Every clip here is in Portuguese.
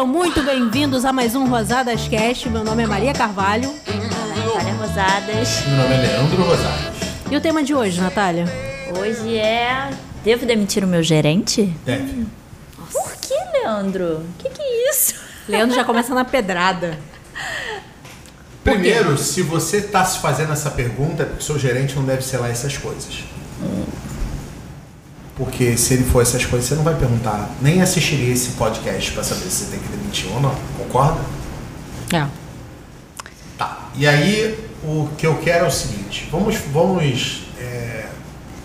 Sejam muito bem-vindos a mais um Rosadas Cast. Meu nome é Maria Carvalho. Natália Rosadas. Meu nome é Leandro Rosadas. E o tema de hoje, Natália? Hoje é. Devo demitir o meu gerente? Deve. Por que, Leandro? O que, que é isso? Leandro já começa na pedrada. Primeiro, se você está se fazendo essa pergunta, é porque o seu gerente não deve ser lá essas coisas. Porque se ele for essas coisas, você não vai perguntar, nem assistiria esse podcast para saber se você tem que demitir ou não. Concorda? É. Tá. E aí, o que eu quero é o seguinte: vamos, vamos é,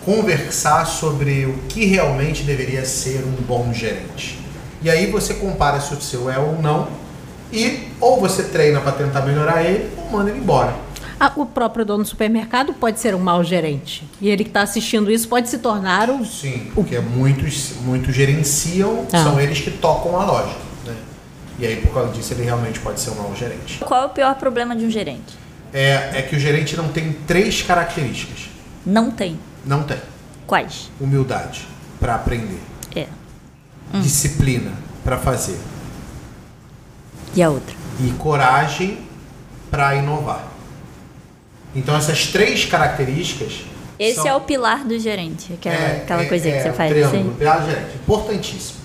conversar sobre o que realmente deveria ser um bom gerente. E aí você compara se o seu é ou não, e ou você treina para tentar melhorar ele, ou manda ele embora. O próprio dono do supermercado pode ser um mau gerente. E ele que está assistindo isso pode se tornar um. Sim, porque muitos, muitos gerenciam, Ah. são eles que tocam a loja. Né? E aí, por causa disso, ele realmente pode ser um mau gerente. Qual é o pior problema de um gerente? É, é que o gerente não tem três características. Não tem. Não tem. Quais? Humildade para aprender. É. Disciplina para fazer. E a outra? E coragem para inovar. Então, essas três características. Esse são- é o pilar do gerente. Aquela, É, aquela é, coisinha é, que você o faz triângulo, assim. pilar do gerente. Importantíssimo.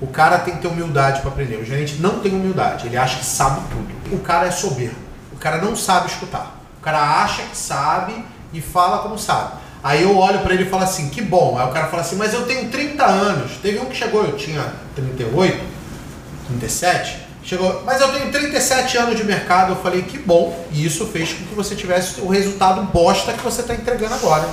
O cara tem que ter humildade para aprender. O gerente não tem humildade. Ele acha que sabe tudo. O cara é soberbo. O cara não sabe escutar. O cara acha que sabe e fala como sabe. Aí eu olho para ele e falo assim, que bom. Aí o cara fala assim, mas eu tenho 30 anos. Teve um que chegou, eu tinha 38, 37. Chegou, mas eu tenho 37 anos de mercado. Eu falei, que bom. E isso fez com que você tivesse o resultado bosta que você está entregando agora.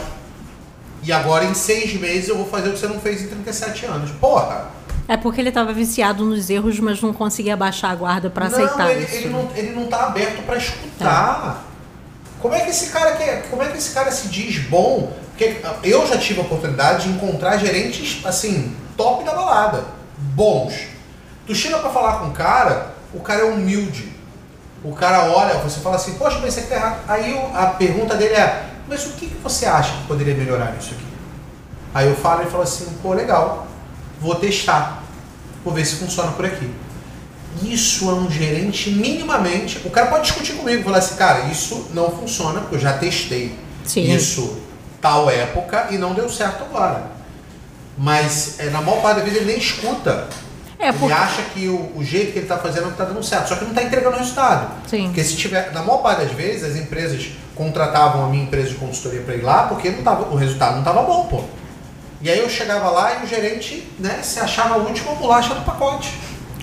E agora em seis meses eu vou fazer o que você não fez em 37 anos. Porra! É porque ele estava viciado nos erros, mas não conseguia baixar a guarda para aceitar ele, isso. ele não, ele não tá aberto para escutar. Como é que esse cara quer, como é que esse cara se diz bom? Porque eu já tive a oportunidade de encontrar gerentes assim, top da balada, bons. Tu chega pra falar com o cara, o cara é humilde. O cara olha, você fala assim, poxa, mas isso aqui tá errado. Aí a pergunta dele é, mas o que, que você acha que poderia melhorar nisso aqui? Aí eu falo e falo assim, pô, legal, vou testar. Vou ver se funciona por aqui. Isso é um gerente minimamente. O cara pode discutir comigo, falar assim, cara, isso não funciona, porque eu já testei Sim. isso tal época e não deu certo agora. Mas é, na maior parte das vezes ele nem escuta. É, ele porque. acha que o, o jeito que ele está fazendo está dando certo, só que não está entregando resultado. Sim. Porque se tiver, na maior parte das vezes, as empresas contratavam a minha empresa de consultoria para ir lá porque não tava, o resultado não estava bom, pô. E aí eu chegava lá e o gerente, né, se achava a última bolacha do pacote.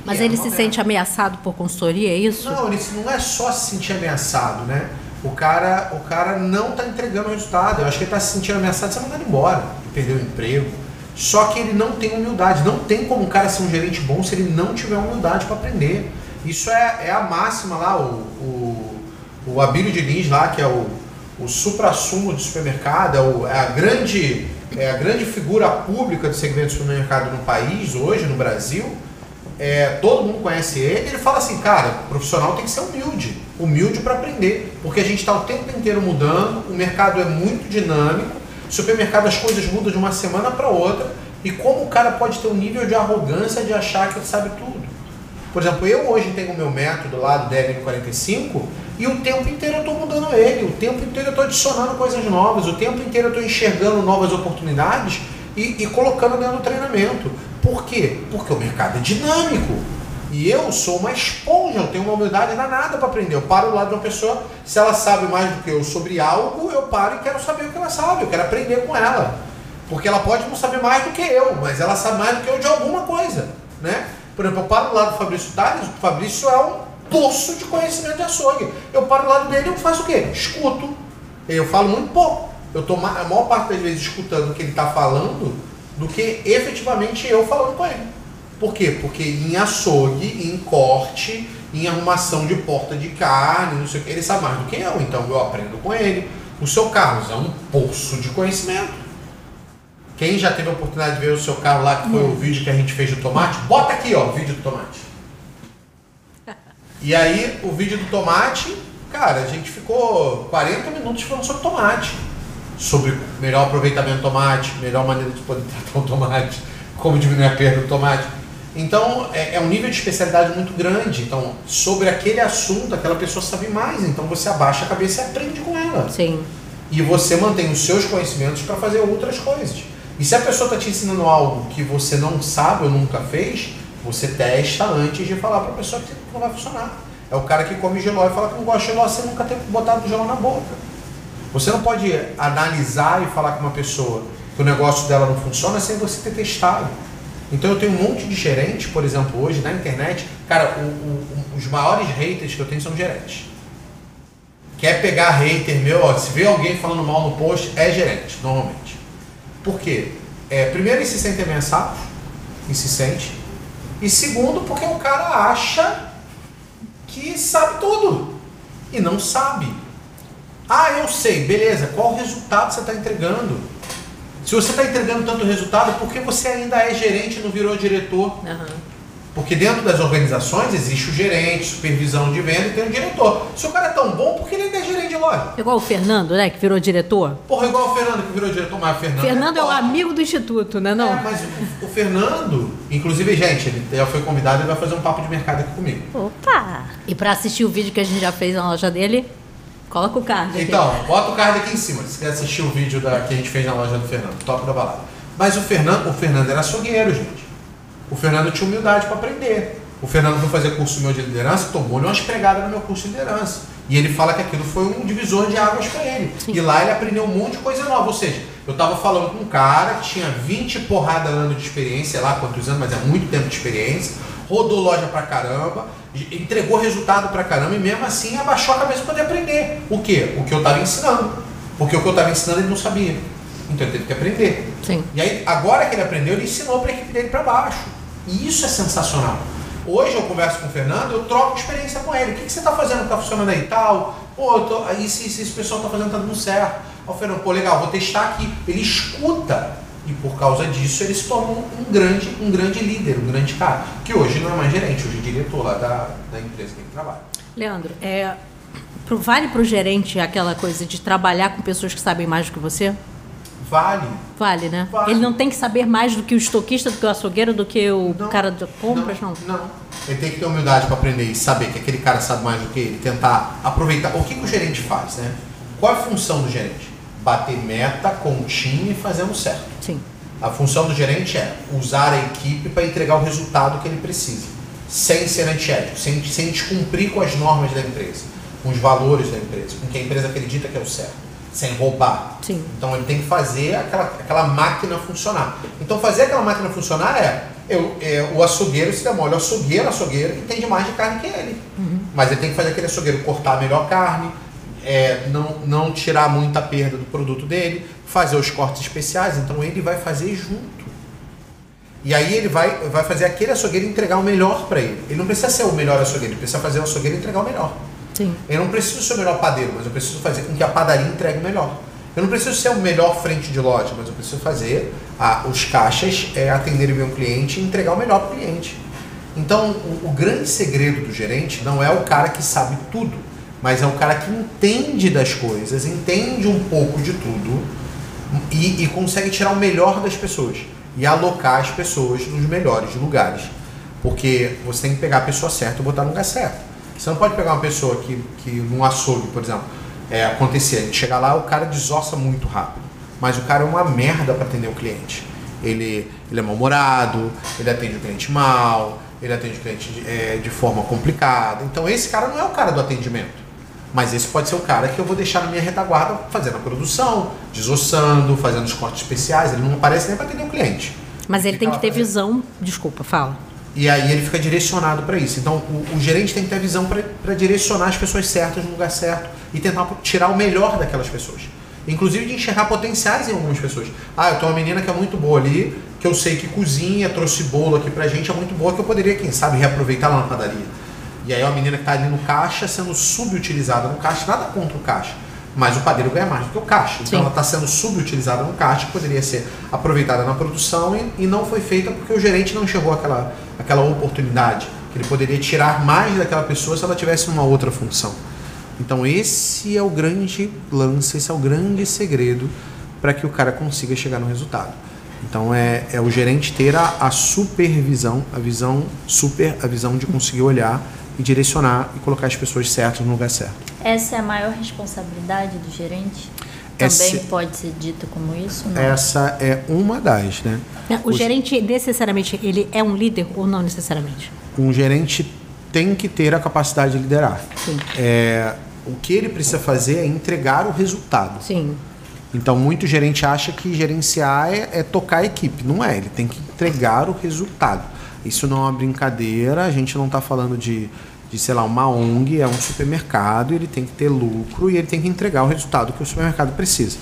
Mas E ele se merda. sente ameaçado por consultoria, é isso? Não, ele não é só se sentir ameaçado, né? O cara, o cara não tá entregando o resultado. Eu acho que ele tá se sentindo ameaçado, você mandar ele embora, perdeu o emprego. Só que ele não tem humildade. Não tem como um cara ser um gerente bom se ele não tiver humildade para aprender. Isso é, é a máxima lá, o, o, o Abílio Diniz lá, que é o, o supra-sumo do supermercado, é, o- é a grande, é a grande figura pública do segmento do supermercado no país, hoje, no Brasil é, todo mundo conhece ele, ele fala assim, cara, profissional tem que ser humilde, humilde para aprender, porque a gente está o tempo inteiro mudando, o mercado é muito dinâmico, supermercado as coisas mudam de uma semana para outra, e como o cara pode ter um nível de arrogância de achar que ele sabe tudo. Por exemplo, eu hoje tenho o meu método lá do DLM45 e o tempo inteiro eu estou mudando ele, o tempo inteiro eu estou adicionando coisas novas, o tempo inteiro eu estou enxergando novas oportunidades e, e colocando dentro do treinamento. Por quê? Porque o mercado é dinâmico. E eu sou uma esponja, eu tenho uma humildade danada para aprender. Eu paro do lado de uma pessoa, se ela sabe mais do que eu sobre algo, eu paro e quero saber o que ela sabe, eu quero aprender com ela. Porque ela pode não saber mais do que eu, mas ela sabe mais do que eu de alguma coisa, né? Por exemplo, eu paro do lado do Fabrício Tales, o Fabrício é um poço de conhecimento de açougue. Eu paro do lado dele e faço o quê? Escuto. Eu falo muito pouco. Eu ma- a maior parte das vezes escutando o que ele está falando do que efetivamente eu falando com ele. Por quê? Porque em açougue, em corte, em arrumação de porta de carne, não sei o que, ele sabe mais do que eu, então eu aprendo com ele. O seu Carlos é um poço de conhecimento. Quem já teve a oportunidade de ver o seu carro lá, que foi o vídeo que a gente fez do tomate, bota aqui, ó, o vídeo do tomate. E aí, o vídeo do tomate, cara, a gente ficou 40 minutos falando sobre tomate. Sobre melhor aproveitamento do tomate, melhor maneira de poder tratar o tomate, como diminuir a perda do tomate. Então é, é um nível de especialidade muito grande. Então, sobre aquele assunto, aquela pessoa sabe mais. Então você abaixa a cabeça e aprende com ela. Sim. E você mantém os seus conhecimentos para fazer outras coisas. E se a pessoa está te ensinando algo que você não sabe ou nunca fez, você testa antes de falar para a pessoa que não vai funcionar. É o cara que come geló e fala que não gosta de geló sem nunca ter botado geló na boca. Você não pode analisar e falar com uma pessoa que o negócio dela não funciona sem você ter testado. Então eu tenho um monte de gerentes, por exemplo, hoje na internet. Cara, o, o, os maiores haters que eu tenho são gerentes. Quer pegar hater meu, ó, se vê alguém falando mal no post, é gerente, normalmente. Por quê? É, primeiro, eles se sentem ameaçados, e se sente. E segundo, porque o cara acha que sabe tudo. E não sabe. Ah, eu sei, beleza. Qual resultado você está entregando? Se você está entregando tanto resultado, por que você ainda é gerente e não virou diretor? Aham. Porque dentro das organizações existe o gerente, supervisão de venda e tem o diretor. Se o cara é tão bom, por que ele ainda é gerente de loja? Igual o Fernando, né? Que virou diretor. Porra, igual o Fernando que virou diretor, mas o Fernando. Fernando é o top. amigo do instituto, né? Não. É, mas o, o Fernando, inclusive, gente, ele já foi convidado e vai fazer um papo de mercado aqui comigo. Opa! E pra assistir o vídeo que a gente já fez na loja dele, coloca o card aqui. Então, bota o card aqui em cima, se quer assistir o vídeo da, que a gente fez na loja do Fernando, top da balada. Mas o Fernando, o Fernando era açougueiro, gente. O Fernando tinha humildade para aprender. O Fernando foi fazer curso meu de liderança, tomou-lhe umas pregadas no meu curso de liderança. E ele fala que aquilo foi um divisor de águas para ele. Sim. E lá ele aprendeu um monte de coisa nova. Ou seja, eu estava falando com um cara que tinha 20 porrada anos de experiência, sei lá quantos anos, mas é muito tempo de experiência, rodou loja pra caramba, entregou resultado pra caramba e mesmo assim abaixou a cabeça para poder aprender. O quê? O que eu estava ensinando. Porque o que eu estava ensinando ele não sabia. Então ele teve que aprender. Sim. E aí, agora que ele aprendeu, ele ensinou para a equipe dele para baixo. E isso é sensacional. Hoje eu converso com o Fernando, eu troco experiência com ele. O que, que você está fazendo que está funcionando aí tal? Pô, tô, aí se, se esse pessoal está fazendo, tá dando certo. Aí o Fernando, pô, legal, vou testar aqui. Ele escuta e por causa disso ele se torna um, grande, um grande líder, um grande cara. Que hoje não é mais gerente, hoje é diretor lá da, da empresa que ele trabalha. Leandro, é, vale pro gerente aquela coisa de trabalhar com pessoas que sabem mais do que você? Vale. Vale, né? Vale. Ele não tem que saber mais do que o estoquista, do que o açougueiro, do que o Não, cara de compras, não. Não. Ele tem que ter humildade para aprender e saber que aquele cara sabe mais do que ele, tentar aproveitar. O que, que o gerente faz, né? Qual é a função do gerente? Bater meta com o time fazendo certo. A função do gerente é usar a equipe para entregar o resultado que ele precisa, sem ser antiético, sem, sem descumprir com as normas da empresa, com os valores da empresa, com o que a empresa acredita que é o certo, sem roubar. Sim. Então ele tem que fazer aquela, aquela máquina funcionar. Então fazer aquela máquina funcionar é, eu, é, o açougueiro se demora, o açougueiro, açougueiro entende mais de carne que ele. Mas ele tem que fazer aquele açougueiro cortar a melhor carne, é, não, não tirar muita perda do produto dele, fazer os cortes especiais, então ele vai fazer junto. E aí ele vai, vai fazer aquele açougueiro entregar o melhor para ele. Ele não precisa ser o melhor açougueiro, ele precisa fazer o açougueiro entregar o melhor. Sim. Eu não preciso ser o melhor padeiro, mas eu preciso fazer com que a padaria entregue o melhor. Eu não preciso ser o melhor frente de loja, mas eu preciso fazer a- os caixas é, atenderem o cliente e entregar o melhor para o cliente. Então, o, o grande segredo do gerente não é o cara que sabe tudo, mas é o cara que entende das coisas, entende um pouco de tudo e, e consegue tirar o melhor das pessoas e alocar as pessoas nos melhores lugares. Porque você tem que pegar a pessoa certa e botar no lugar certo. Você não pode pegar uma pessoa que, que num açougue, por exemplo, é, acontecer, a gente chega lá, o cara desossa muito rápido. Mas o cara é uma merda para atender o cliente. Ele, ele é mal-humorado, ele atende o cliente mal, ele atende o cliente de, é, de forma complicada. Então esse cara não é o cara do atendimento. Mas esse pode ser o cara que eu vou deixar na minha retaguarda fazendo a produção, desossando, fazendo os cortes especiais. Ele não aparece nem para atender o cliente. Mas ele Fica tem que ter fazendo. visão. Desculpa, fala. E aí ele fica direcionado para isso. Então o, o gerente tem que ter visão para direcionar as pessoas certas no lugar certo e tentar tirar o melhor daquelas pessoas. Inclusive de enxergar potenciais em algumas pessoas. Ah, eu tenho uma menina que é muito boa ali, que eu sei que cozinha, trouxe bolo aqui pra gente, é muito boa, que eu poderia, quem sabe, reaproveitar lá na padaria. E aí é uma menina que está ali no caixa sendo subutilizada no caixa, nada contra o caixa. Mas o padeiro ganha mais do que o caixa. Então Sim. ela está sendo subutilizada no caixa, que poderia ser aproveitada na produção e, e não foi feita porque o gerente não enxergou aquela, aquela oportunidade. Que ele poderia tirar mais daquela pessoa se ela tivesse uma outra função. Então esse é o grande lance, esse é o grande segredo para que o cara consiga chegar no resultado. Então é, é o gerente ter a, a supervisão, a visão super, a visão de conseguir olhar e direcionar e colocar as pessoas certas no lugar certo. Essa é a maior responsabilidade do gerente? Também Essa- pode ser dito como isso? Não. Essa é uma das, né? O gerente, necessariamente, ele é um líder ou não necessariamente? Um gerente tem que ter a capacidade de liderar. Sim. É, o que ele precisa fazer é entregar o resultado. Sim. Então, muito gerente acha que gerenciar é, é tocar a equipe. Não é, ele tem que entregar o resultado. Isso não é uma brincadeira, a gente não está falando de, de, sei lá, uma ONG, é um supermercado, ele tem que ter lucro e ele tem que entregar o resultado que o supermercado precisa.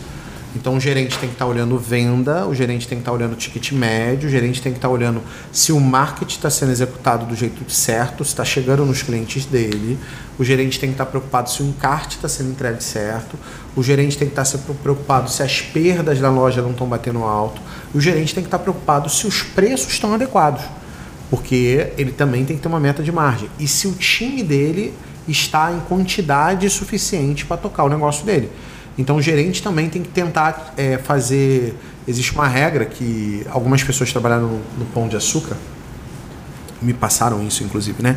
Então, o gerente tem que estar olhando venda, o gerente tem que estar olhando o ticket médio, o gerente tem que estar olhando se o marketing está sendo executado do jeito certo, se está chegando nos clientes dele. O gerente tem que estar preocupado se o encarte está sendo entregue certo. O gerente tem que estar se preocupado se as perdas da loja não estão batendo alto. O gerente tem que estar preocupado se os preços estão adequados, porque ele também tem que ter uma meta de margem. E se o time dele está em quantidade suficiente para tocar o negócio dele. Então o gerente também tem que tentar é, fazer. Existe uma regra que algumas pessoas trabalhando no, no Pão de Açúcar me passaram isso, inclusive, né?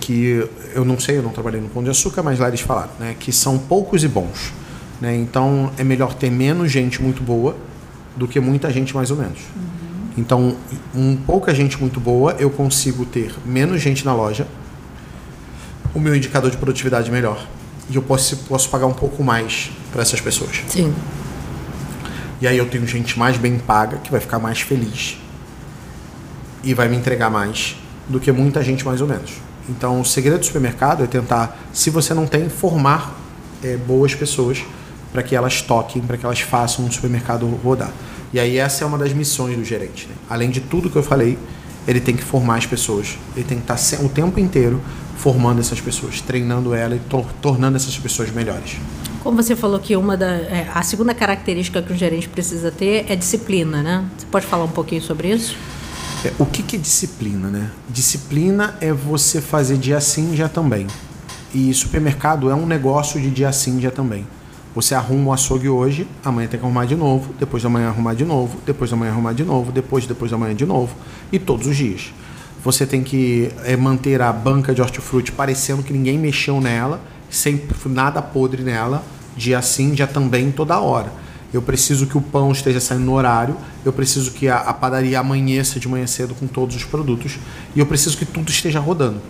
Que eu não sei, eu não trabalhei no Pão de Açúcar, mas lá eles falaram, né? Que são poucos e bons. Né? Então é melhor ter menos gente muito boa do que muita gente mais ou menos. Então, um pouca gente muito boa, eu consigo ter menos gente na loja, o meu indicador de produtividade melhor. E eu posso, posso pagar um pouco mais para essas pessoas. Sim. E aí eu tenho gente mais bem paga, que vai ficar mais feliz. E vai me entregar mais do que muita gente mais ou menos. Então o segredo do supermercado é tentar, se você não tem, formar é, boas pessoas para que elas toquem, para que elas façam o supermercado rodar. E aí essa é uma das missões do gerente. né? Além de tudo que eu falei, ele tem que formar as pessoas. Ele tem que estar se- o tempo inteiro formando essas pessoas, treinando ela e tor- tornando essas pessoas melhores. Como você falou que uma da, é, a segunda característica que um gerente precisa ter é disciplina, né? Você pode falar um pouquinho sobre isso? É, o que, que é disciplina, né? Disciplina é você fazer dia sim, dia também. E supermercado é um negócio de dia sim, dia também. Você arruma o açougue hoje, amanhã tem que arrumar de novo, depois da manhã arrumar de novo, depois da manhã arrumar de novo, depois, depois da manhã de novo, e todos os dias. Você tem que é, manter a banca de hortifruti parecendo que ninguém mexeu nela, sem nada podre nela, dia sim, dia também, toda hora. Eu preciso que o pão esteja saindo no horário, eu preciso que a, a padaria amanheça de manhã cedo com todos os produtos, e eu preciso que tudo esteja rodando.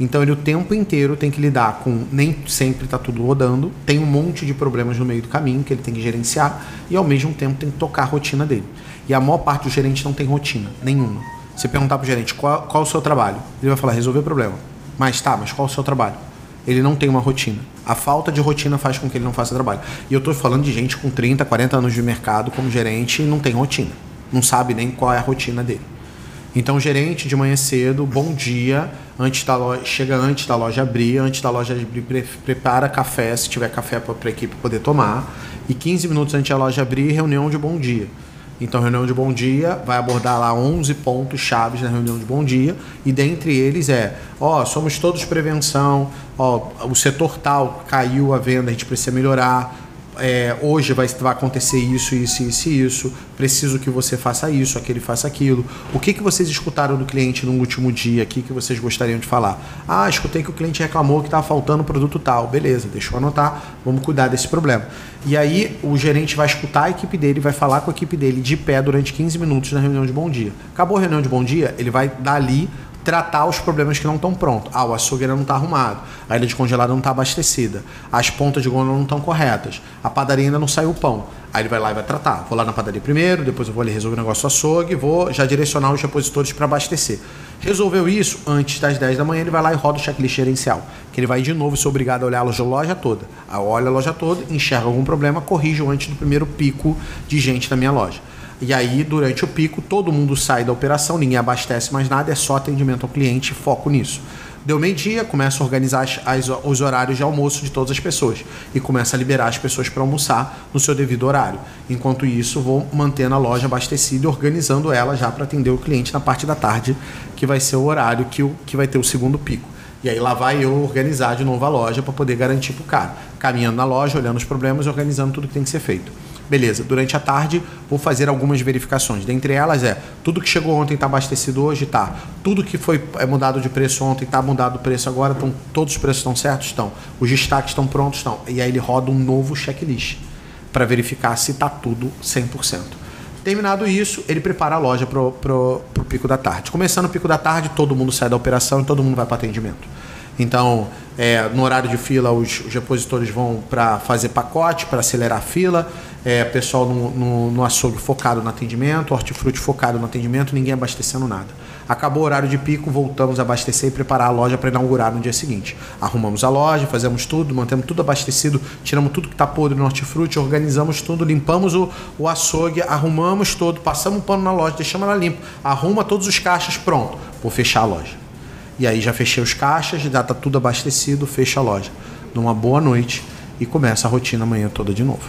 Então ele o tempo inteiro tem que lidar com nem sempre está tudo rodando, tem um monte de problemas no meio do caminho que ele tem que gerenciar e ao mesmo tempo tem que tocar a rotina dele. E a maior parte do gerente não tem rotina nenhuma. Você perguntar pro gerente qual, qual o seu trabalho, ele vai falar resolver problema. Mas tá, mas qual o seu trabalho? Ele não tem uma rotina. A falta de rotina faz com que ele não faça trabalho. E eu estou falando de gente com 30, 40 anos de mercado como gerente e não tem rotina. Não sabe nem qual é a rotina dele. Então, o gerente de manhã cedo, bom dia, antes da loja, chega antes da loja abrir, antes da loja abrir, pre- prepara café, se tiver café para a equipe poder tomar, e 15 minutos antes da loja abrir, reunião de bom dia. Então, reunião de bom dia, vai abordar lá 11 pontos chaves na reunião de bom dia, e dentre eles é, ó, somos todos prevenção, ó, o setor tal caiu a venda, a gente precisa melhorar, é, hoje vai, vai acontecer isso, isso, isso e isso. Preciso que você faça isso, aquele faça aquilo. O que, que vocês escutaram do cliente no último dia aqui que vocês gostariam de falar? Ah, escutei que o cliente reclamou que estava faltando produto tal. Beleza, deixa eu anotar, vamos cuidar desse problema. E aí o gerente vai escutar a equipe dele, vai falar com a equipe dele de pé durante 15 minutos na reunião de bom dia. Acabou a reunião de bom dia, ele vai dali tratar os problemas que não estão prontos. Ah, o açougueira não está arrumado, a ilha de congelado não está abastecida, as pontas de gôndola não estão corretas, a padaria ainda não saiu o pão. Aí ele vai lá e vai tratar. Vou lá na padaria primeiro, depois eu vou ali resolver o negócio do açougue, vou já direcionar os repositores para abastecer. Resolveu isso, antes das 10 da manhã ele vai lá e roda o checklist gerencial, que ele vai de novo ser obrigado a olhar a loja, a loja toda. Aí olha a loja toda, enxerga algum problema, corrige antes do primeiro pico de gente na minha loja. E aí, durante o pico, todo mundo sai da operação, ninguém abastece mais nada, é só atendimento ao cliente, foco nisso. Deu meio-dia, começa a organizar as- as- os horários de almoço de todas as pessoas e começa a liberar as pessoas para almoçar no seu devido horário. Enquanto isso, vou mantendo a loja abastecida e organizando ela já para atender o cliente na parte da tarde, que vai ser o horário que, o, que vai ter o segundo pico. E aí lá vai eu organizar de novo a loja para poder garantir para o cara. Caminhando na loja, olhando os problemas organizando tudo que tem que ser feito. Beleza, durante a tarde vou fazer algumas verificações. Dentre elas é, tudo que chegou ontem está abastecido hoje, tá. Tudo que foi é, mudado de preço ontem está mudado o preço agora, tão, todos os preços estão certos? Estão. Os destaques estão prontos? Estão. E aí ele roda um novo checklist para verificar se está tudo 100%. Terminado isso, ele prepara a loja para o pico da tarde. Começando o pico da tarde, todo mundo sai da operação e todo mundo vai para atendimento. Então, é, no horário de fila, os, os repositores vão para fazer pacote, para acelerar a fila. É, pessoal no, no, no açougue focado no atendimento, hortifruti focado no atendimento, ninguém abastecendo nada. Acabou o horário de pico, voltamos a abastecer e preparar a loja para inaugurar no dia seguinte. Arrumamos a loja, fazemos tudo, mantemos tudo abastecido, tiramos tudo que está podre no hortifruti, organizamos tudo, limpamos o, o açougue, arrumamos tudo, passamos o pano na loja, deixamos ela limpa, arruma todos os caixas, pronto, vou fechar a loja. E aí já fechei os caixas, já está tudo abastecido, fecha a loja. Numa boa noite e começa a rotina amanhã toda de novo.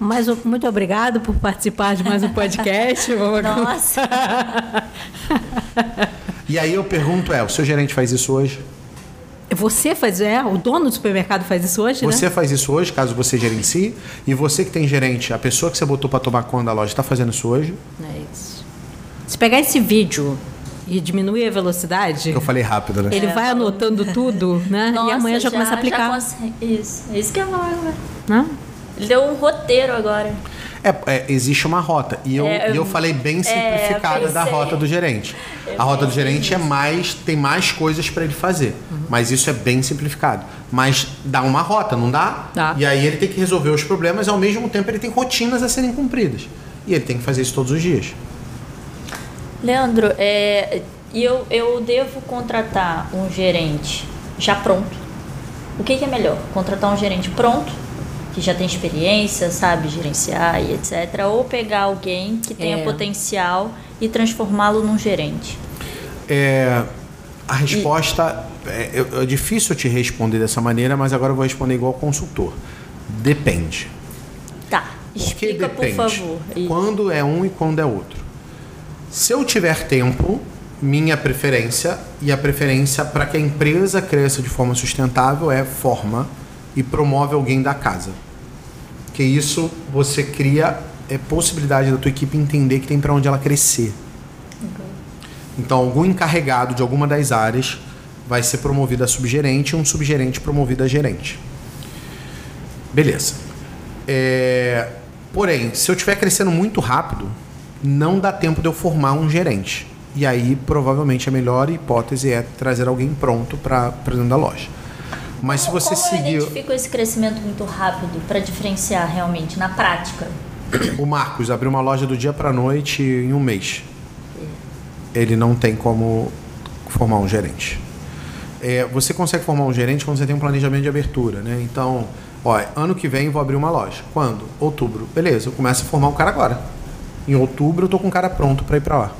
Mas muito obrigado por participar de mais um podcast. Nossa. e aí eu pergunto é, o seu gerente faz isso hoje? Você faz, é, o dono do supermercado faz isso hoje, Você né? faz isso hoje, caso você gerencie, e você que tem gerente, a pessoa que você botou para tomar conta da loja, está fazendo isso hoje? É isso. Se pegar esse vídeo e diminuir a velocidade. Eu falei rápido, né? Ele é, vai anotando tudo, né? Nossa, e amanhã já, já começa a aplicar. Isso, é isso que é agora. Né? Ele deu um roteiro agora. É, é, existe uma rota. E eu, é, eu falei bem é, simplificada da rota do gerente. a rota do gerente é mais, tem mais coisas para ele fazer. Uhum. Mas isso é bem simplificado. Mas dá uma rota, não dá? Dá. E aí ele tem que resolver os problemas e ao mesmo tempo ele tem rotinas a serem cumpridas. E ele tem que fazer isso todos os dias. Leandro, é, eu, eu devo contratar um gerente já pronto. O que, que é melhor? Contratar um gerente pronto, que já tem experiência, sabe gerenciar e etc. Ou pegar alguém que tenha é. potencial e transformá-lo num gerente? É, a resposta e... é, é, difícil te responder dessa maneira, mas agora eu vou responder igual consultor. Depende. Tá, explica por, por favor. Quando é um e quando é outro. Se eu tiver tempo, minha preferência e a preferência para que a empresa cresça de forma sustentável é forma e promove alguém da casa. Que isso você cria é possibilidade da tua equipe entender que tem para onde ela crescer. Então, algum encarregado de alguma das áreas vai ser promovido a subgerente e um subgerente promovido a gerente. Beleza. É... Porém, se eu estiver crescendo muito rápido, não dá tempo de eu formar um gerente. E aí, provavelmente, a melhor hipótese é trazer alguém pronto para dentro da loja. Mas como, se você como seguir. Identifica esse crescimento muito rápido para diferenciar realmente na prática? O Marcos abriu uma loja do dia para noite em um mês. Ele não tem como formar um gerente. É, você consegue formar um gerente quando você tem um planejamento de abertura, né? Então, ó, ano que vem vou abrir uma loja. Quando? Outubro. Beleza, eu começo a formar um cara agora. Em outubro eu tô com um cara pronto para ir para lá.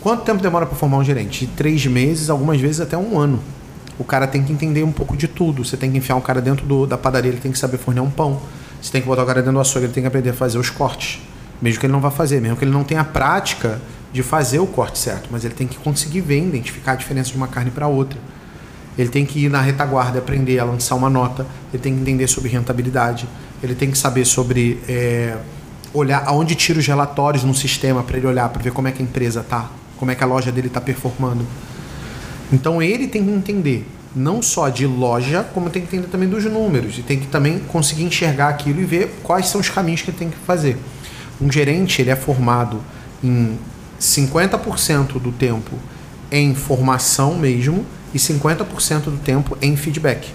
Quanto tempo demora para formar um gerente? Três meses, algumas vezes até um ano. O cara tem que entender um pouco de tudo. Você tem que enfiar um cara dentro do, da padaria, ele tem que saber fornecer um pão. Você tem que botar o cara dentro do açougue, ele tem que aprender a fazer os cortes. Mesmo que ele não vá fazer, mesmo que ele não tenha a prática de fazer o corte certo, mas ele tem que conseguir ver, identificar a diferença de uma carne para outra. Ele tem que ir na retaguarda, aprender a lançar uma nota. Ele tem que entender sobre rentabilidade. Ele tem que saber sobre é, olhar aonde tira os relatórios no sistema para ele olhar para ver como é que a empresa tá, como é que a loja dele está performando. Então ele tem que entender não só de loja, como tem que entender também dos números e tem que também conseguir enxergar aquilo e ver quais são os caminhos que ele tem que fazer. Um gerente ele é formado em 50% do tempo em formação mesmo e 50% do tempo em feedback.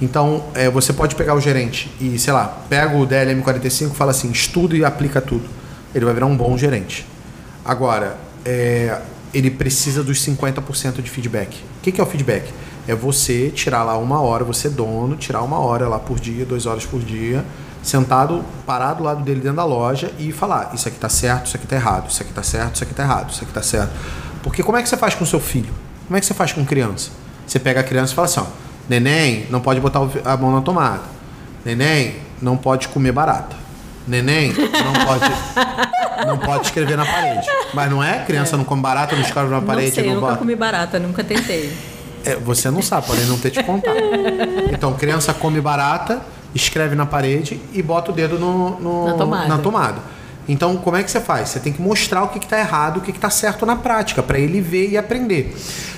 Então, é, você pode pegar o gerente e, sei lá, pega o DLM45 e fala assim, estuda e aplica tudo. Ele vai virar um bom gerente. Agora, é, ele precisa dos 50% de feedback. O que, que é o feedback? É você tirar lá uma hora, você dono, tirar uma hora lá por dia, duas horas por dia, sentado, parado do lado dele dentro da loja e falar, isso aqui tá certo, isso aqui tá errado, isso aqui tá certo, isso aqui tá errado, isso aqui tá certo. Porque como é que você faz com seu filho? Como é que você faz com criança? Você pega a criança e fala assim, ó, Neném não pode botar a mão na tomada. Neném não pode comer barata. Neném não pode, não pode escrever na parede. Mas não é? Criança é. não come barata, não escreve na parede. Não sei, não eu nunca bota. comi barata, nunca tentei. É, você não sabe, podem não ter te contado. Então, criança come barata, escreve na parede e bota o dedo no, no- Na tomada. na tomada. Então, como é que você faz? Você tem que mostrar o que está errado, o que está certo na prática, para ele ver e aprender.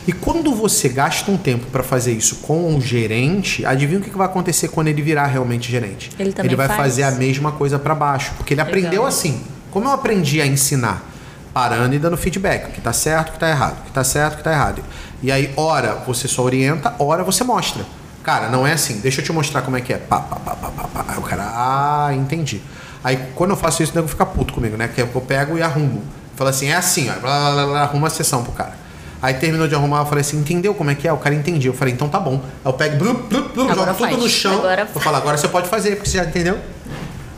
E quando você gasta um tempo para fazer isso com o gerente, adivinha o que que vai acontecer quando ele virar realmente gerente? Ele também vai faz? fazer a mesma coisa para baixo, porque ele aprendeu assim. Como eu aprendi a ensinar? Parando e dando feedback, o que tá certo, o que tá errado, o que tá certo, o que tá errado. E aí, ora você só orienta, ora você mostra. Cara, não é assim, deixa eu te mostrar como é que é. Pá, pá, pá, pá, pá, pá. Aí o cara, ah, entendi. Aí quando eu faço isso, o nego fica puto comigo, né? Que eu pego e arrumo. Fala assim, é assim, ó, blá, blá, blá, blá, arruma a sessão pro cara. Aí terminou de arrumar, eu falei assim, entendeu como é que é? O cara entendia. Eu falei, então tá bom. Aí eu pego, blu, blu, blu, jogo tudo no chão. Agora eu falo, agora você pode fazer, porque você já entendeu.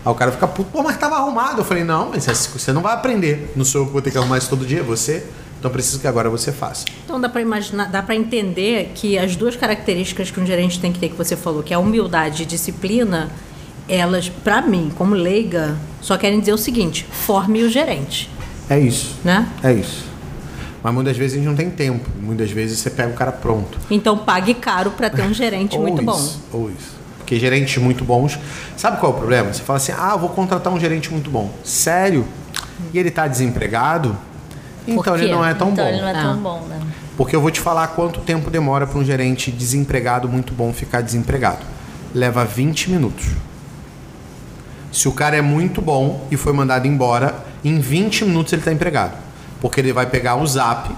Aí o cara fica puto, pô, mas tava arrumado. Eu falei, não, mas você não vai aprender. Não sou eu que vou ter que arrumar isso todo dia, é você. Então preciso que agora você faça. Então dá para imaginar, dá para entender que as duas características que um gerente tem que ter que você falou, que é a humildade e disciplina, elas, para mim, como leiga, só querem dizer o seguinte: forme o gerente, É isso. né? É isso. Mas muitas vezes a gente não tem tempo. Muitas vezes você pega o cara pronto. Então pague caro para ter um gerente Ou muito bom. isso, Ou isso. Porque gerentes muito bons. Sabe qual é o problema? Você fala assim: ah, vou contratar um gerente muito bom. Sério? E ele tá desempregado? Então ele não é tão então bom. ele não é Ah. tão bom, né? Porque eu vou te falar quanto tempo demora para um gerente desempregado muito bom ficar desempregado. Leva 20 minutos. Se o cara é muito bom e foi mandado embora, em 20 minutos ele está empregado. Porque ele vai pegar o zap,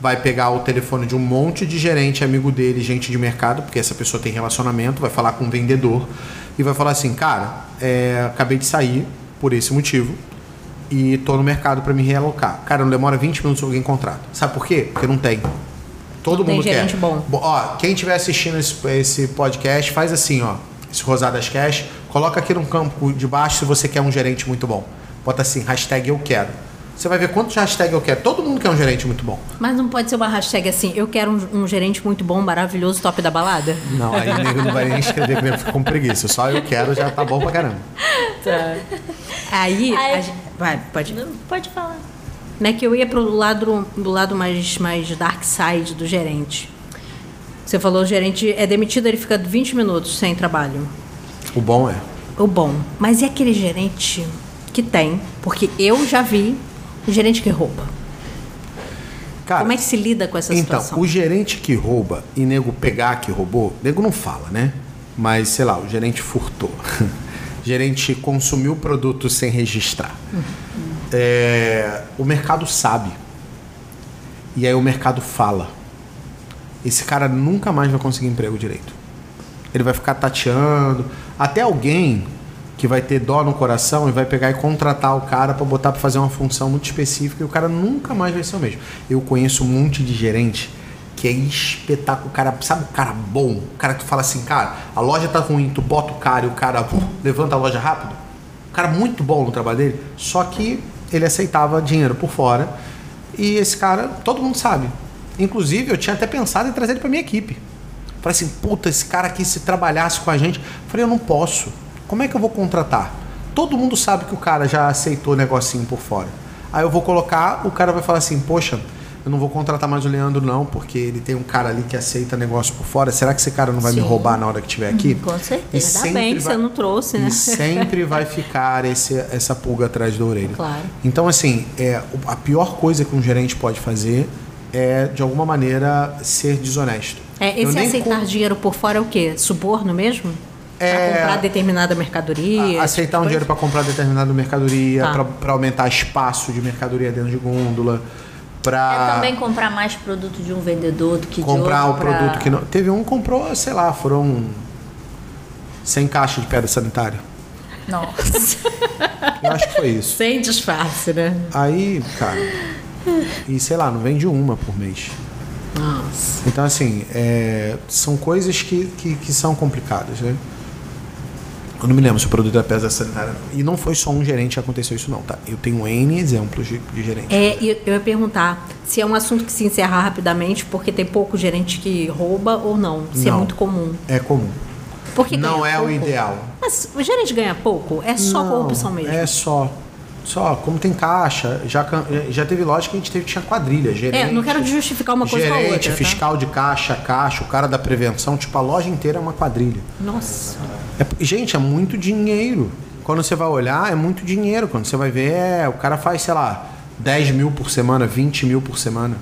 vai pegar o telefone de um monte de gerente, amigo dele, gente de mercado, porque essa pessoa tem relacionamento, vai falar com o vendedor e vai falar assim: cara, é, acabei de sair por esse motivo e tô no mercado para me realocar. Cara, não demora 20 minutos alguém contrata. Sabe por quê? Porque não tem. Todo tem mundo gerente quer. bom. Bo- Ó, quem estiver assistindo esse, esse podcast, faz assim, ó. Esse Rosadas Cash, coloca aqui no campo de baixo se você quer um gerente muito bom. Bota assim, hashtag eu quero. Você vai ver quantos hashtag eu quero. Todo mundo quer um gerente muito bom. Mas não pode ser uma hashtag assim, eu quero um, um gerente muito bom, maravilhoso, top da balada? Não, aí o nego não vai nem escrever comigo, fica com preguiça. Só eu quero já tá bom pra caramba. Aí, Aí- a gente- vai, pode. Não Pode falar. Né, que eu ia pro lado, do lado mais, mais dark side do gerente. Você falou, o gerente é demitido, ele fica 20 minutos sem trabalho. O bom é. O bom. Mas e aquele gerente que tem? Porque eu já vi gerente que rouba. Cara, Como é que se lida com essa Então, situação? o gerente que rouba e nego pegar que roubou, nego não fala, né? Mas, sei lá, o gerente furtou. gerente consumiu o produto sem registrar. É, o mercado sabe. E aí o mercado fala. Esse cara nunca mais vai conseguir emprego direito. Ele vai ficar tateando. Até alguém que vai ter dó no coração e vai pegar e contratar o cara para botar para fazer uma função muito específica e o cara nunca mais vai ser o mesmo. Eu conheço um monte de gerente que é espetáculo. Cara, sabe o cara bom? O cara que tu fala assim, cara, a loja tá ruim, tu bota o cara e o cara uh, levanta a loja rápido. O cara muito bom no trabalho dele, só que ele aceitava dinheiro por fora. E esse cara, todo mundo sabe. Inclusive, eu tinha até pensado em trazer ele para minha equipe. Falei assim, puta, esse cara aqui se trabalhasse com a gente. Falei, eu não posso. Como é que eu vou contratar? Todo mundo sabe que o cara já aceitou negocinho por fora. Aí eu vou colocar, o cara vai falar assim, poxa, eu não vou contratar mais o Leandro não, porque ele tem um cara ali que aceita negócio por fora. Será que esse cara não vai me Sim. roubar na hora que estiver aqui? Com certeza. E Ainda sempre bem que vai- você não trouxe, né? E sempre vai ficar esse, essa pulga atrás da orelha. Claro. Então, assim, é, o- a pior coisa que um gerente pode fazer é, de alguma maneira, ser desonesto. É, esse aceitar com- dinheiro por fora é o quê? Suborno mesmo? É- Pra comprar determinada mercadoria? A- aceitar um tipo dinheiro para comprar determinada mercadoria, Tá. para aumentar espaço de mercadoria dentro de gôndola, É para também comprar mais produto de um vendedor do que comprar de o outro. pra- produto que não. Teve um que comprou, sei lá, foram 100 caixas de pedra sanitária. Nossa. Eu acho que foi isso. Sem disfarce, né? Aí, cara. E sei lá, não vende uma por mês. Nossa. Então, assim, é, são coisas que, que, que são complicadas, né? Eu não me lembro se o produto é pedra sanitária. E não foi só um gerente que aconteceu isso, não, tá? Eu tenho N exemplos de, de gerente. É, e eu ia perguntar se é um assunto que se encerra rapidamente porque tem pouco gerente que rouba ou não. Se é Não. muito comum. É comum. Porque não é o pouco. ideal. Mas o gerente ganha pouco? É só Não, corrupção mesmo? É só. Só, como tem caixa, já, já teve loja que a gente teve, tinha quadrilha, gerente. É, não quero justificar uma coisa com a gerente, outra. tá? fiscal de caixa, caixa, o cara da prevenção, tipo, a loja inteira é uma quadrilha. Nossa. É- gente, é muito dinheiro. Quando você vai olhar, é muito dinheiro. Quando você vai ver, é, o cara faz, sei lá, 10 mil por semana, 20 mil por semana.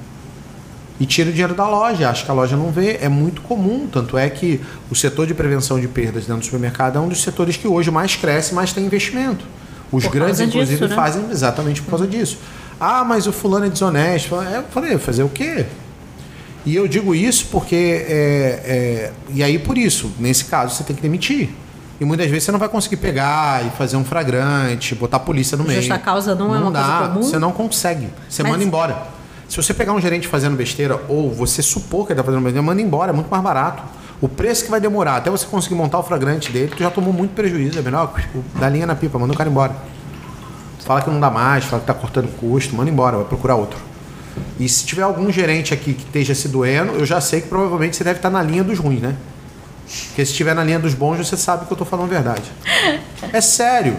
E tira o dinheiro da loja. Acho que a loja não vê. É muito comum. Tanto é que o setor de prevenção de perdas dentro do supermercado é um dos setores que hoje mais cresce, mais tem investimento. Os Por grandes, inclusive, disso, né? fazem exatamente por causa disso. Ah, mas o fulano é desonesto. É, Eu falei, fazer o quê? E eu digo isso porque. é, é, e aí, por isso, nesse caso, você tem que demitir. E muitas vezes você não vai conseguir pegar e fazer um flagrante, botar a polícia no meio. Justa causa não é uma dá, coisa comum? Você não consegue. Você Mas- manda embora. Se você pegar um gerente fazendo besteira, ou você supor que ele está fazendo besteira, manda embora, é muito mais barato. O preço que vai demorar até você conseguir montar o flagrante dele, tu já tomou muito prejuízo. É melhor dar linha na pipa, manda o cara embora. Fala que não dá mais, fala que está cortando custo, manda embora, vai procurar outro. E se tiver algum gerente aqui que esteja se doendo, eu já sei que provavelmente você deve estar na linha dos ruins, né? Porque se estiver na linha dos bons, você sabe que eu estou falando a verdade. É sério.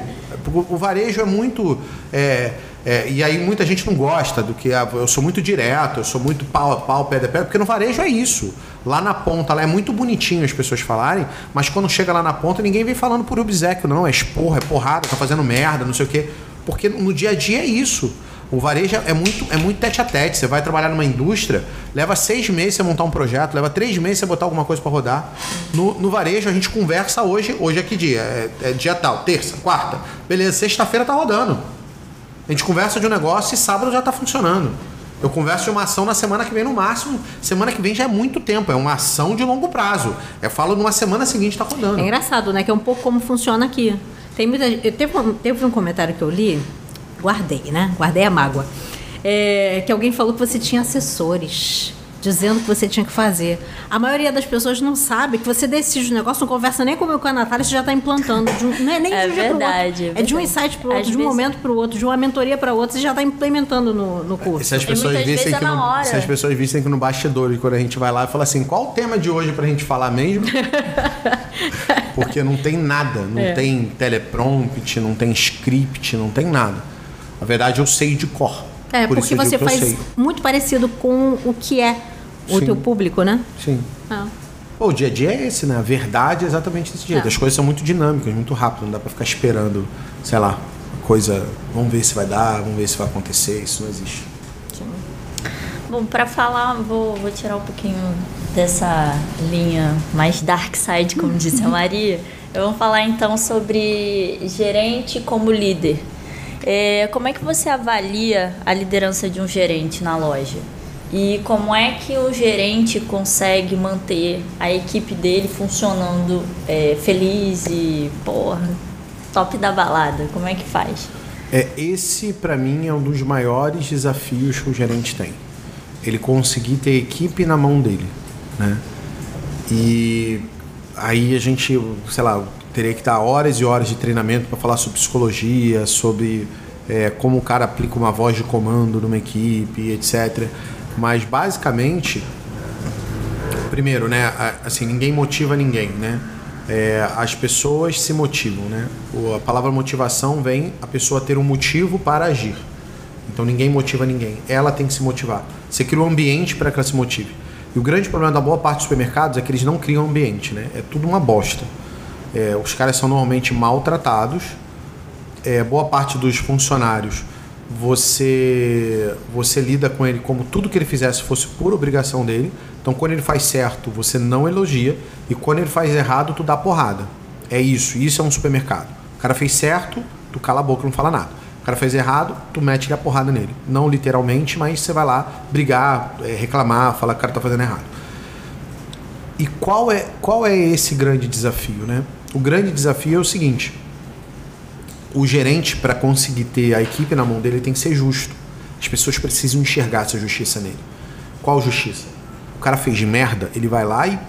O varejo é muito. é, é, e aí muita gente não gosta do que. ah, Eu sou muito direto, eu sou muito pau a pau, pedra a pedra, porque no varejo é isso. Lá na ponta, lá é muito bonitinho as pessoas falarem, mas quando chega lá na ponta, ninguém vem falando por obsequio, não. É esporra, é porrada, tá fazendo merda, não sei o quê. Porque no dia a dia é isso. O varejo é muito, é muito tete a tete. Você vai trabalhar numa indústria, leva seis meses você montar um projeto, leva três meses você botar alguma coisa para rodar. No, no varejo a gente conversa hoje, hoje é que dia? É, é dia tal, terça, quarta. Beleza, sexta-feira tá rodando. A gente conversa de um negócio e sábado já tá funcionando. Eu converso de uma ação na semana que vem no máximo. Semana que vem já é muito tempo, é uma ação de longo prazo. Eu falo numa semana seguinte tá rodando. É engraçado, né? Que é um pouco como funciona aqui. Tem muita, eu teve, teve um comentário que eu li, guardei, né? Guardei a mágoa. É, que alguém falou que você tinha assessores dizendo que você tinha que fazer. A maioria das pessoas não sabe que você decide o negócio, não conversa nem com, com a Natália, você já está implantando. De um, não é nem É de um dia pro verdade, outro. é É de um insight para Às outro, de um vezes- momento para o outro, de uma mentoria para outra, você já está implementando no, no curso. se as pessoas vissem vezes que é na no, hora. se as pessoas vissem que no bastidor, quando a gente vai lá e fala assim, qual o tema de hoje pra gente falar mesmo? Porque não tem nada, não É. tem teleprompt, não tem script, não tem nada. Na verdade, eu sei de cor. É, Por porque você faz muito parecido com o que é o Sim. teu público, né? Sim. Ah. Pô, o dia a dia é esse, né? A verdade é exatamente desse jeito. É. As coisas são muito dinâmicas, muito rápido. Não dá pra ficar esperando, sei lá, coisa. Vamos ver se vai dar, vamos ver se vai acontecer. Isso não existe. Bom, para falar, vou, vou tirar um pouquinho dessa linha mais dark side, como disse a Maria. Eu vou falar então sobre gerente como líder. É, como é que você avalia a liderança de um gerente na loja? E como é que o gerente consegue manter a equipe dele funcionando é, feliz e, porra, top da balada? Como é que faz? É, esse, pra mim, é um dos maiores desafios que o gerente tem. Ele conseguir ter equipe na mão dele, né? E aí a gente, sei lá, teria que dar horas e horas de treinamento para falar sobre psicologia, sobre é, como o cara aplica uma voz de comando numa equipe, etc. Mas basicamente, primeiro, né, assim, ninguém motiva ninguém, né? É, as pessoas se motivam, né? A palavra motivação vem a pessoa ter um motivo para agir. Então ninguém motiva ninguém. Ela tem que se motivar. Você cria um ambiente para que ela se motive. E o grande problema da boa parte dos supermercados é que eles não criam ambiente, né? É tudo uma bosta. É, os caras são normalmente maltratados. É, boa parte dos funcionários você você lida com ele como tudo que ele fizesse fosse por obrigação dele. Então quando ele faz certo, você não elogia e quando ele faz errado, tu dá porrada. É isso, isso é um supermercado. O cara fez certo, tu cala a boca, não fala nada. O cara fez errado, tu mete a porrada nele. Não literalmente, mas você vai lá brigar, é, reclamar, falar que o cara tá fazendo errado. E qual é, qual é esse grande desafio, né? O grande desafio é o seguinte: o gerente, para conseguir ter a equipe na mão dele, ele tem que ser justo. As pessoas precisam enxergar essa justiça nele. Qual justiça? O cara fez merda, ele vai lá e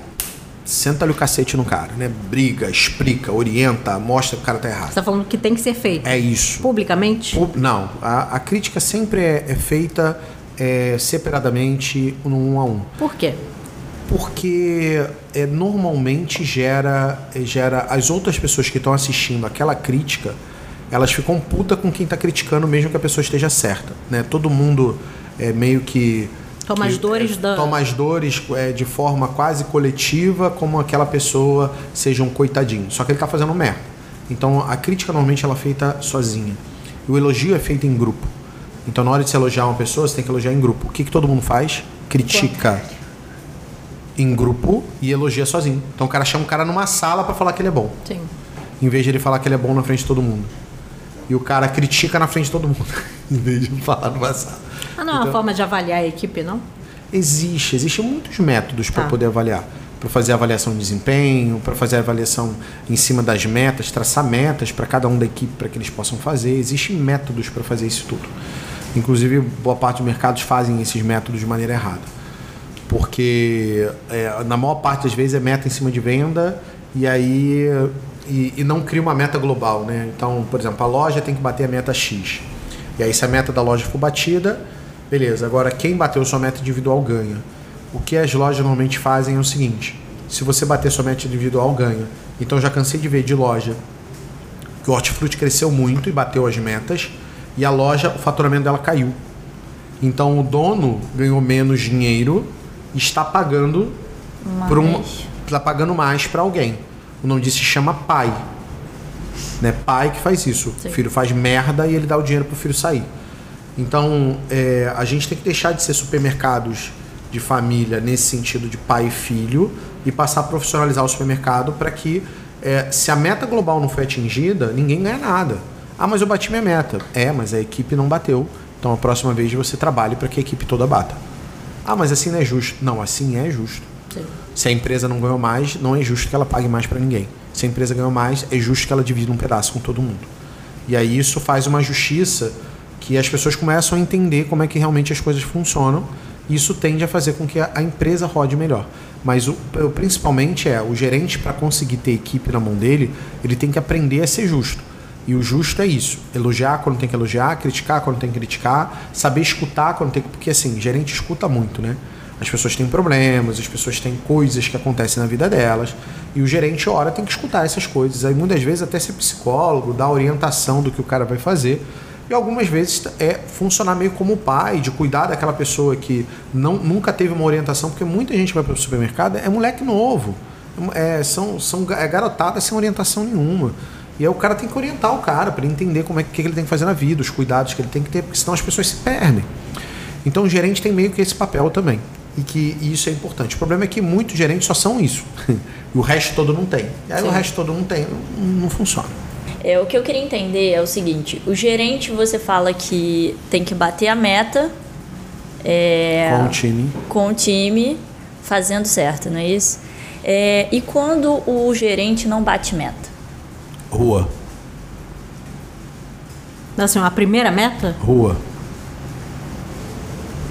senta-lhe o cacete no cara, né? Briga, explica, orienta, mostra que o cara tá Você errado. está falando que tem que ser feito É isso. publicamente? Pu- Não, a, a crítica sempre é, é feita é, separadamente, um a um. Por quê? Porque é, normalmente gera, é, gera as outras pessoas que estão assistindo aquela crítica elas ficam puta com quem está criticando, mesmo que a pessoa esteja certa. Né? Todo mundo é meio que. Toma as que, dores é, da. Toma as dores é, de forma quase coletiva, como aquela pessoa seja um coitadinho. Só que ele está fazendo merda. Então a crítica normalmente ela é feita sozinha. E o elogio é feito em grupo. Então na hora de se elogiar uma pessoa, você tem que elogiar em grupo. O que, que todo mundo faz? Critica em grupo e elogia sozinho. Então o cara chama o cara numa sala para falar que ele é bom, Sim. em vez de ele falar que ele é bom na frente de todo mundo. E o cara critica na frente de todo mundo, em vez de falar numa sala. Ah, não é uma Então- forma de avaliar a equipe, não? Existe, existem muitos métodos para Tá. poder avaliar. Para fazer avaliação de desempenho, para fazer avaliação em cima das metas, traçar metas para cada um da equipe para que eles possam fazer. Existem métodos para fazer isso tudo. Inclusive, boa parte dos mercados fazem esses métodos de maneira errada. Porque é, na maior parte das vezes é meta em cima de venda e aí e, e não cria uma meta global, né? Então, por exemplo, a loja tem que bater a meta X. E aí se a meta da loja for batida, beleza. Agora quem bateu sua meta individual ganha. O que as lojas normalmente fazem é o seguinte: se você bater sua meta individual ganha. Então já cansei de ver de loja que o hortifruti cresceu muito e bateu as metas e a loja, o faturamento dela caiu. Então o dono ganhou menos dinheiro está pagando por um, está pagando mais para alguém. O nome disso se chama pai. Né? Pai que faz isso. Sim. O filho faz merda e ele dá o dinheiro pro filho sair. Então, é, a gente tem que deixar de ser supermercados de família nesse sentido de pai e filho e passar a profissionalizar o supermercado para que, é, se a meta global não foi atingida, ninguém ganha nada. Ah, mas eu bati minha meta. É, mas a equipe não bateu. Então, a próxima vez você trabalhe para que a equipe toda bata. Ah, mas assim não é justo. Não, assim é justo. Sim. Se a empresa não ganhou mais, não é justo que ela pague mais para ninguém. Se a empresa ganhou mais, é justo que ela divida um pedaço com todo mundo. E aí isso faz uma justiça que as pessoas começam a entender como é que realmente as coisas funcionam. E isso tende a fazer com que a, empresa rode melhor. Mas o principalmente é o gerente para conseguir ter equipe na mão dele, ele tem que aprender a ser justo. E o justo é isso: elogiar quando tem que elogiar, criticar quando tem que criticar, saber escutar quando tem que. Porque assim, gerente escuta muito, né? As pessoas têm problemas, as pessoas têm coisas que acontecem na vida delas. E o gerente, ora, tem que escutar essas coisas. Aí muitas vezes até ser psicólogo, dar orientação do que o cara vai fazer. E algumas vezes é funcionar meio como pai, de cuidar daquela pessoa que não, nunca teve uma orientação, porque muita gente vai para o supermercado, é moleque novo. É, são, são é garotada sem orientação nenhuma. E aí o cara tem que orientar o cara para entender como é que, ele tem que fazer na vida, os cuidados que ele tem que ter, porque senão as pessoas se perdem. Então o gerente tem meio que esse papel também. E que e isso é importante. O problema é que muitos gerentes só são isso. e o resto todo não tem. E aí o Sim. resto todo não tem, não, não funciona. É, o que eu queria entender é o seguinte: o gerente você fala que tem que bater a meta é, Com o time. com o time fazendo certo, não é isso? É, e quando o gerente não bate meta? Rua. Assim, a primeira meta? Rua.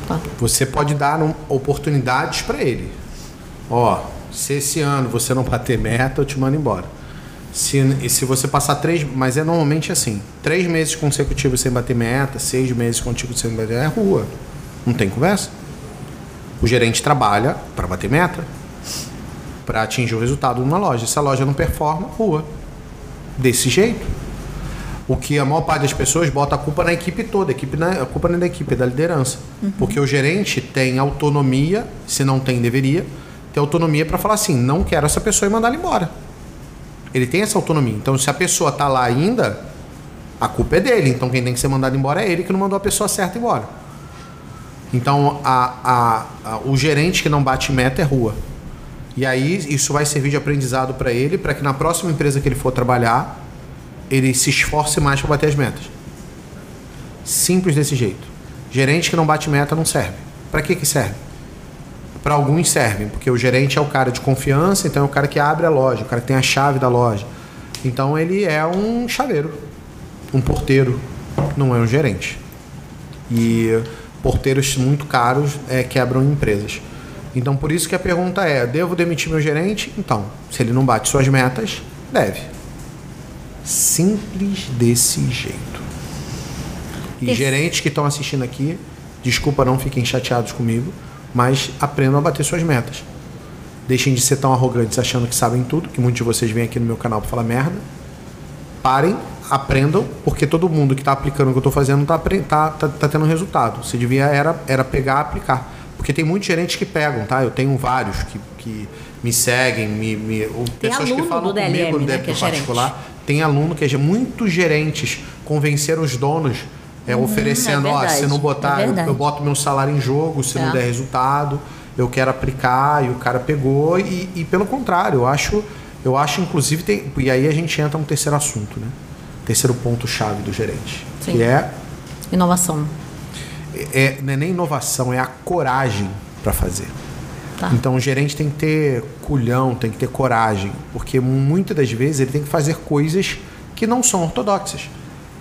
Tá. Você pode dar um- oportunidades para ele. Ó, se esse ano você não bater meta, eu te mando embora. Se, e se você passar três, mas é normalmente assim, três meses consecutivos sem bater meta, seis meses consecutivos sem bater, é rua. Não tem conversa. O gerente trabalha para bater meta, para atingir o resultado numa loja. Se a loja não performa, rua. Desse jeito. O que a maior parte das pessoas bota a culpa na equipe toda. A, equipe é, a culpa não é da equipe, é da liderança. Porque o gerente tem autonomia, se não tem, deveria, ter autonomia para falar assim: não quero essa pessoa e mandar ela embora. Ele tem essa autonomia. Então, se a pessoa tá lá ainda, a culpa é dele. Então, quem tem que ser mandado embora é ele que não mandou a pessoa certa embora. Então, a, a, a- o gerente que não bate meta é rua. E aí, isso vai servir de aprendizado para ele, para que na próxima empresa que ele for trabalhar, ele se esforce mais para bater as metas. Simples desse jeito. Gerente que não bate meta não serve. Para que que serve? Para alguns servem, porque o gerente é o cara de confiança, então é o cara que abre a loja, o cara que tem a chave da loja. Então ele é um chaveiro, um porteiro, não é um gerente. E porteiros muito caros é, quebram empresas. Então por isso que a pergunta é: devo demitir meu gerente? Então, se ele não bate suas metas, deve. Simples desse jeito. E Esse- gerentes que estão assistindo aqui, desculpa, não fiquem chateados comigo, mas aprendam a bater suas metas. Deixem de ser tão arrogantes achando que sabem tudo, que muitos de vocês vêm aqui no meu canal para falar merda. Parem, aprendam, porque todo mundo que está aplicando o que eu estou fazendo está tá, tá, tá tendo resultado. Você devia era, era pegar e aplicar. Porque tem muitos gerentes que pegam, tá? Eu tenho vários que, que me seguem, me, me tem pessoas que falam comigo DLM, né, que é particular. Gerente. Tem aluno que é muitos gerentes convenceram os donos é, uhum, oferecendo, é ó, se não botar, é eu, eu, boto meu salário em jogo, se não der resultado, eu quero aplicar, e o cara pegou, e, e pelo contrário, eu acho, eu acho inclusive, tem, e aí a gente entra no terceiro assunto, né? Terceiro ponto-chave do gerente, Sim. que é inovação. É, não é nem inovação, é a coragem para fazer. Tá. Então o gerente tem que ter culhão, tem que ter coragem, porque muitas das vezes ele tem que fazer coisas que não são ortodoxas.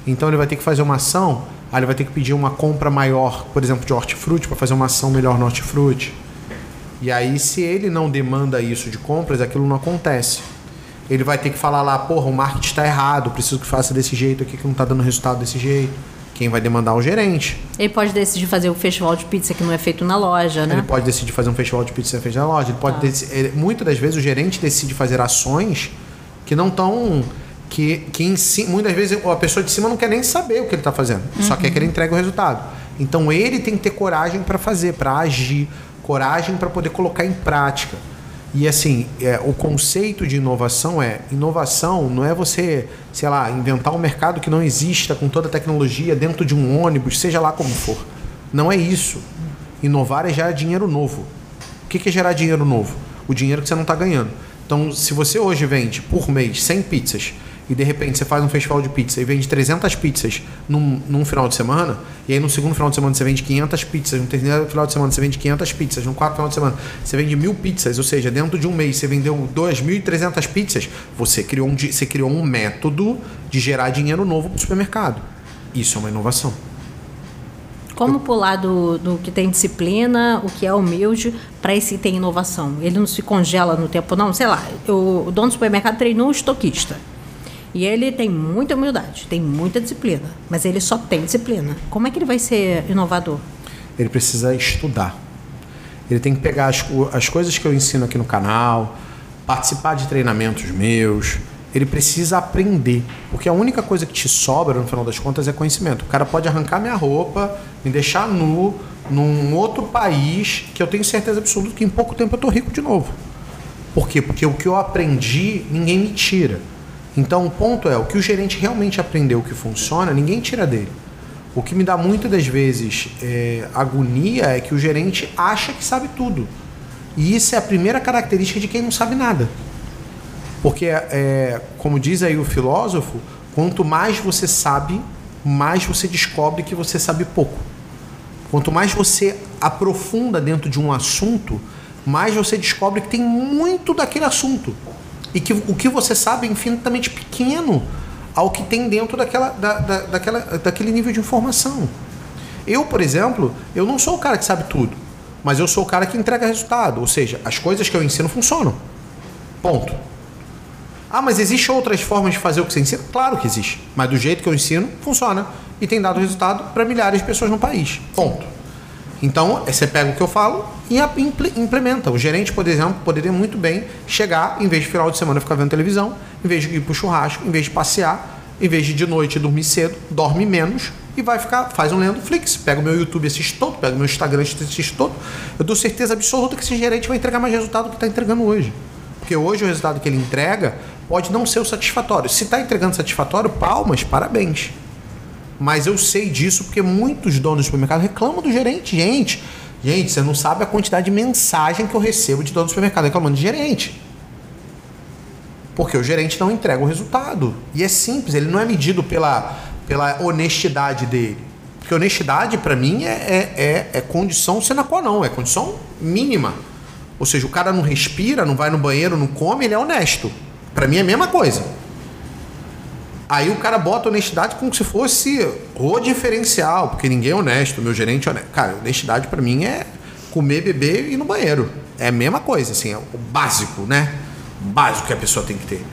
Então ele vai ter que fazer uma ação Aí ele vai ter que pedir uma compra maior, por exemplo, de hortifruti, para fazer uma ação melhor no hortifruti. E aí, se ele não demanda isso de compras, aquilo não acontece. Ele vai ter que falar lá, porra, o marketing está errado, preciso que faça desse jeito aqui, que não está dando resultado desse jeito. Quem vai demandar é o gerente. Ele pode decidir fazer o festival de pizza que não é feito na loja, né? Ele pode decidir fazer um festival de pizza que não é feito na loja. Ele pode tá. decidir, muitas das vezes o gerente decide fazer ações que não estão que, que em si, muitas vezes a pessoa de cima não quer nem saber o que ele está fazendo, uhum. só quer que ele entregue o resultado. Então ele tem que ter coragem para fazer, para agir, coragem para poder colocar em prática. E assim, é, o conceito de inovação é: inovação não é você, sei lá, inventar um mercado que não exista com toda a tecnologia dentro de um ônibus, seja lá como for. Não é isso. Inovar é gerar dinheiro novo. O que é gerar dinheiro novo? O dinheiro que você não está ganhando. Então, se você hoje vende por mês 100 pizzas e de repente você faz um festival de pizza e vende 300 pizzas num, num final de semana, e aí no segundo final de semana você vende 500 pizzas, no terceiro final de semana você vende 500 pizzas, no quarto final de semana você vende mil pizzas, ou seja, dentro de um mês você vendeu 2.300 pizzas, você criou, um, você criou um método de gerar dinheiro novo para o supermercado. Isso é uma inovação. Como pular do, do que tem disciplina, o que é humilde, para esse que tem inovação? Ele não se congela no tempo, não? Sei lá, o dono do supermercado treinou um estoquista. E ele tem muita humildade, tem muita disciplina, mas ele só tem disciplina. Como é que ele vai ser inovador? Ele precisa estudar. Ele tem que pegar as, as coisas que eu ensino aqui no canal, participar de treinamentos meus. Ele precisa aprender, porque a única coisa que te sobra no final das contas é conhecimento. O cara pode arrancar minha roupa, me deixar nu num outro país que eu tenho certeza absoluta que em pouco tempo eu tô rico de novo. Por quê? Porque o que eu aprendi, ninguém me tira. Então o ponto é, o que o gerente realmente aprendeu que funciona, ninguém tira dele. O que me dá muitas das vezes é, agonia é que o gerente acha que sabe tudo. E isso é a primeira característica de quem não sabe nada. Porque, é, como diz aí o filósofo, quanto mais você sabe, mais você descobre que você sabe pouco. Quanto mais você aprofunda dentro de um assunto, mais você descobre que tem muito daquele assunto e que o que você sabe é infinitamente pequeno ao que tem dentro daquela, da, da, daquela, daquele nível de informação. Eu, por exemplo, eu não sou o cara que sabe tudo, mas eu sou o cara que entrega resultado, ou seja, as coisas que eu ensino funcionam. Ponto. Ah, mas existem outras formas de fazer o que você ensina? Claro que existe, mas do jeito que eu ensino, funciona e tem dado resultado para milhares de pessoas no país. Ponto. Então, você pega o que eu falo e implementa. O gerente, por exemplo, poderia muito bem chegar, em vez de final de semana ficar vendo televisão, em vez de ir para o churrasco, em vez de passear, em vez de de noite dormir cedo, dorme menos e vai ficar, faz um Netflix, pega o meu YouTube assiste todo, pega o meu Instagram assiste todo. Eu dou certeza absoluta que esse gerente vai entregar mais resultado do que está entregando hoje. Porque hoje o resultado que ele entrega pode não ser o satisfatório. Se está entregando satisfatório, palmas, parabéns. Mas eu sei disso porque muitos donos do supermercado reclamam do gerente. Gente, gente, você não sabe a quantidade de mensagem que eu recebo de dono do supermercado reclamando de gerente. Porque o gerente não entrega o resultado. E é simples, ele não é medido pela, pela honestidade dele. Porque honestidade, para mim, é, é, é, é condição sine qua non, é condição mínima. Ou seja, o cara não respira, não vai no banheiro, não come, ele é honesto. Para mim é a mesma coisa. Aí o cara bota honestidade como se fosse o diferencial, porque ninguém é honesto, meu gerente é honesto. Cara, honestidade para mim é comer, beber e ir no banheiro. É a mesma coisa, assim, é o básico, né? O básico que a pessoa tem que ter.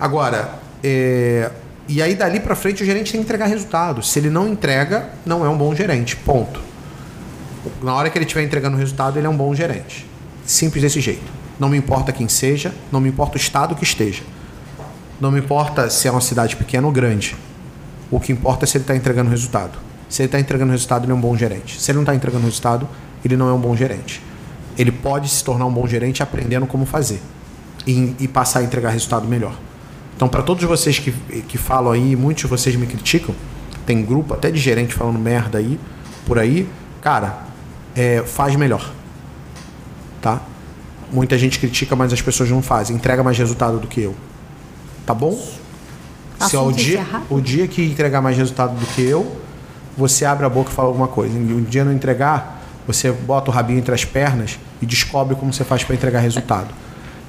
Agora, é... e aí dali para frente o gerente tem que entregar resultado. Se ele não entrega, não é um bom gerente. Ponto. Na hora que ele estiver entregando resultado, ele é um bom gerente. Simples desse jeito. Não me importa quem seja, não me importa o estado que esteja. Não me importa se é uma cidade pequena ou grande. O que importa é se ele está entregando resultado. Se ele está entregando resultado, ele é um bom gerente. Se ele não está entregando resultado, ele não é um bom gerente. Ele pode se tornar um bom gerente aprendendo como fazer e, e passar a entregar resultado melhor. Então, para todos vocês que, que falam aí, muitos de vocês me criticam, tem grupo até de gerente falando merda aí, por aí, cara, é, faz melhor. Tá? Muita gente critica, mas as pessoas não fazem. Entrega mais resultado do que eu. Tá bom? Se é o dia, o dia que entregar mais resultado do que eu, você abre a boca e fala alguma coisa. E um dia não entregar, você bota o rabinho entre as pernas e descobre como você faz para entregar resultado.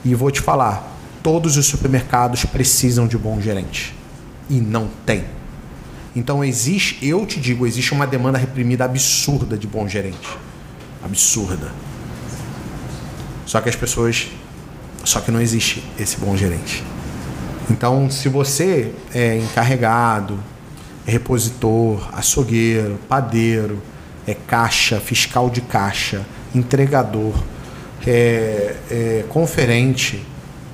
E vou te falar, todos os supermercados precisam de bom gerente. E não tem. Então existe, eu te digo, existe uma demanda reprimida absurda de bom gerente. Absurda. Só que as pessoas. Só que não existe esse bom gerente. Então, se você é encarregado, repositor, açougueiro, padeiro, é caixa, fiscal de caixa, entregador, é, é conferente,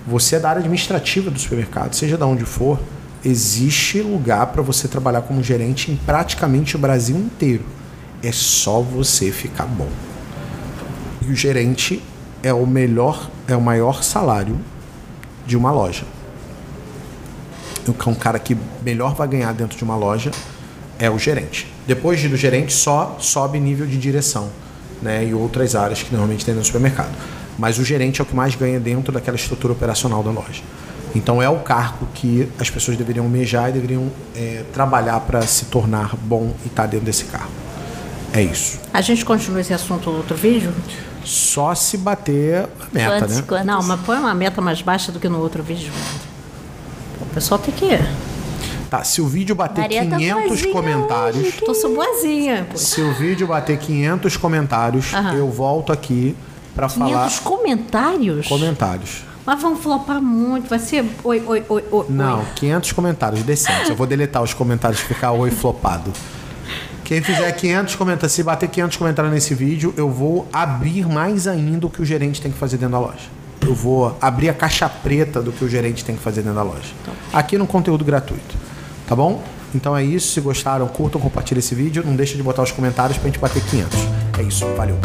você é da área administrativa do supermercado, seja de onde for, existe lugar para você trabalhar como gerente em praticamente o Brasil inteiro. É só você ficar bom. E o gerente é o melhor, é o maior salário de uma loja. Então, um cara que melhor vai ganhar dentro de uma loja é o gerente. Depois do gerente, só sobe nível de direção, né? E outras áreas que normalmente tem no supermercado. Mas o gerente é o que mais ganha dentro daquela estrutura operacional da loja. Então é o cargo que as pessoas deveriam almejar e deveriam é, trabalhar para se tornar bom e estar tá dentro desse cargo. É isso. A gente continua esse assunto no outro vídeo? Só se bater a meta, quantos, né? Quantos? Não, mas põe uma meta mais baixa do que no outro vídeo. O pessoal tem que. Tá, se o vídeo bater Maria 500 tá comentários. Hoje, Tô sou boazinha. Se o vídeo bater 500 comentários, Aham. eu volto aqui para falar. 500 comentários? Comentários. Mas vão flopar muito, vai ser oi, oi, oi, oi. Não, 500 comentários decentes. Eu vou deletar os comentários e ficar oi flopado. Quem fizer 500 comentários, se bater 500 comentários nesse vídeo, eu vou abrir mais ainda o que o gerente tem que fazer dentro da loja. Eu vou abrir a caixa preta do que o gerente tem que fazer dentro da loja. Aqui no conteúdo gratuito. Tá bom? Então é isso. Se gostaram, curtam, compartilhem esse vídeo. Não deixa de botar os comentários pra gente bater 500. É isso. Valeu.